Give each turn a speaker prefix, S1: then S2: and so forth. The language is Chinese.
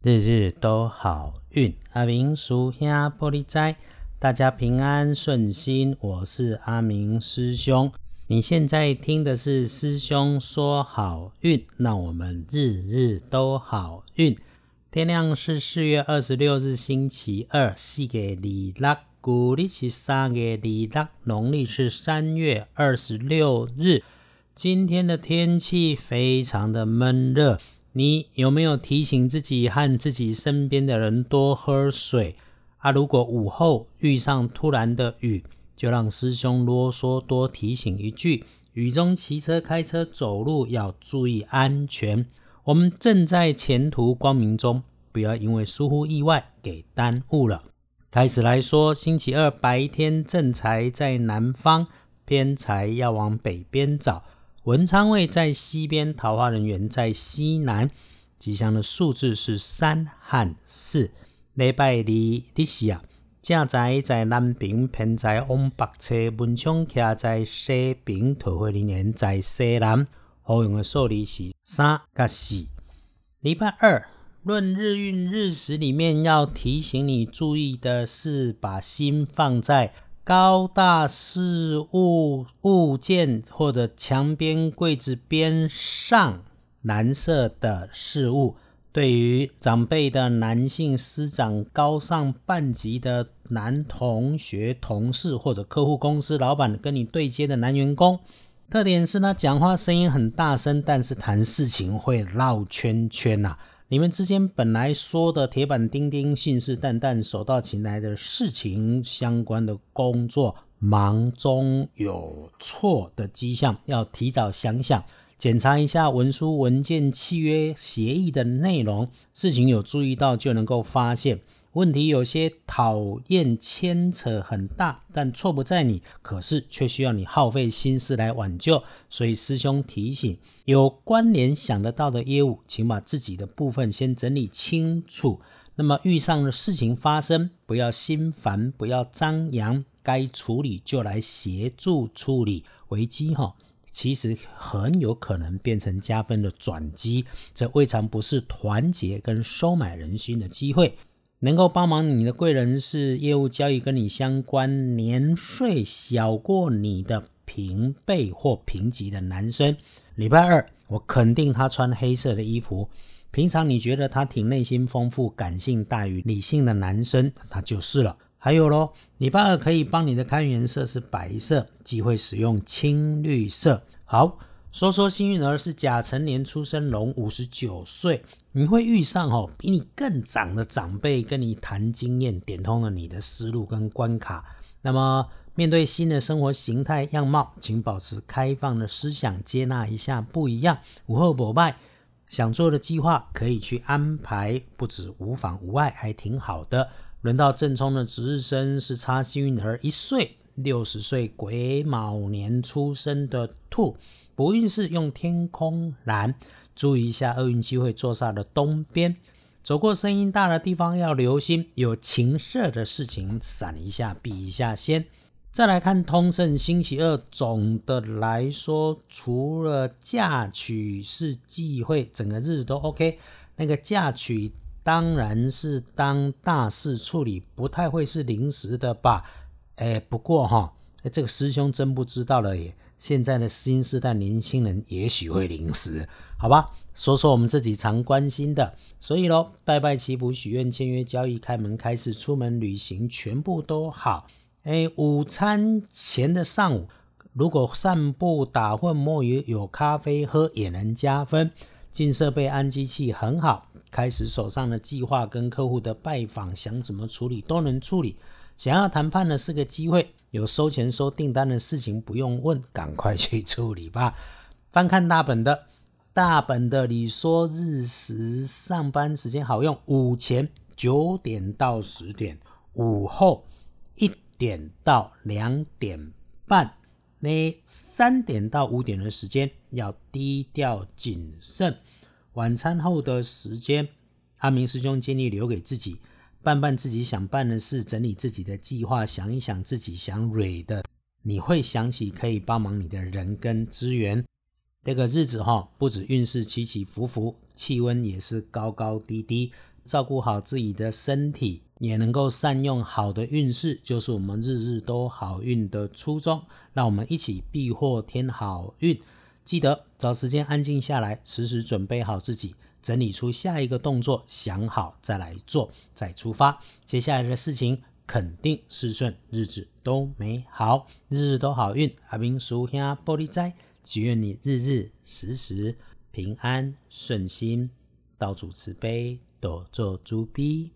S1: 日日都好运，阿明叔兄玻璃斋，大家平安顺心。我是阿明师兄，你现在听的是师兄说好运，那我们日日都好运。天亮是四月二十六日星期二，四月二六，古历是三月二六，农历是三月二十六日。今天的天气非常的闷热。你有没有提醒自己和自己身边的人多喝水啊？如果午后遇上突然的雨，就让师兄啰嗦多提醒一句：雨中骑车、开车、走路要注意安全。我们正在前途光明中，不要因为疏忽意外给耽误了。开始来说，星期二白天正财在南方，偏财要往北边找。文昌位在西边，桃花人员在西南，吉祥的数字是三和四。礼拜二日时啊，正财在南边，偏财往北侧，文昌徛在西边，桃花人员在西南。好用的数字是三跟四。礼拜二论日运日时里面要提醒你注意的是，把心放在。高大事物物件或者墙边柜子边上蓝色的事物，对于长辈的男性师长、高上半级的男同学、同事或者客户、公司老板跟你对接的男员工，特点是他讲话声音很大声，但是谈事情会绕圈圈呐。你们之间本来说的铁板钉钉、信誓旦旦、手到擒来的事情相关的工作，忙中有错的迹象，要提早想想，检查一下文书、文件、契约、协议的内容，事情有注意到就能够发现。问题有些讨厌牵扯很大，但错不在你，可是却需要你耗费心思来挽救。所以师兄提醒，有关联想得到的业务，请把自己的部分先整理清楚。那么遇上的事情发生，不要心烦，不要张扬，该处理就来协助处理危机。哈，其实很有可能变成加分的转机，这未尝不是团结跟收买人心的机会。能够帮忙你的贵人是业务交易跟你相关、年岁小过你的平辈或平级的男生。礼拜二，我肯定他穿黑色的衣服。平常你觉得他挺内心丰富、感性大于理性的男生，他就是了。还有咯，礼拜二可以帮你的开运色是白色，忌会使用青绿色。好，说说幸运儿是甲辰年出生龙，五十九岁。你会遇上哦，比你更长的长辈跟你谈经验，点通了你的思路跟关卡。那么面对新的生活形态样貌，请保持开放的思想，接纳一下不一样。午后膜拜，想做的计划可以去安排，不止无妨无碍，还挺好的。轮到正冲的值日生是差幸运儿一岁，六十岁癸卯年出生的兔，不运势用天空蓝。注意一下，厄运机会坐煞的东边，走过声音大的地方要留心，有情色的事情闪一下，避一下先。再来看通胜星期二，总的来说，除了嫁娶是忌讳，整个日子都 OK。那个嫁娶当然是当大事处理，不太会是临时的吧？哎，不过哈，这个师兄真不知道了耶。现在的新时代年轻人也许会零食，好吧？说说我们自己常关心的，所以咯，拜拜祈福、许愿、签约、交易、开门、开始、出门旅行，全部都好。哎，午餐前的上午，如果散步、打混、摸鱼，有咖啡喝也能加分。进设备、安机器很好，开始手上的计划跟客户的拜访，想怎么处理都能处理。想要谈判的是个机会。有收钱收订单的事情不用问，赶快去处理吧。翻看大本的，大本的你说日时上班时间好用，午前九点到十点，午后一点到两点半，那三点到五点的时间要低调谨慎。晚餐后的时间，阿明师兄建议留给自己。办办自己想办的事，整理自己的计划，想一想自己想蕊的，你会想起可以帮忙你的人跟资源。这个日子哈，不止运势起起伏伏，气温也是高高低低。照顾好自己的身体，也能够善用好的运势，就是我们日日都好运的初衷。让我们一起避祸添好运。记得找时间安静下来，时时准备好自己，整理出下一个动作，想好再来做，再出发。接下来的事情肯定事顺，日子都美好，日日都好运。阿明叔兄玻璃斋，祈愿你日日时时平安顺心，道主慈悲，多做诸逼。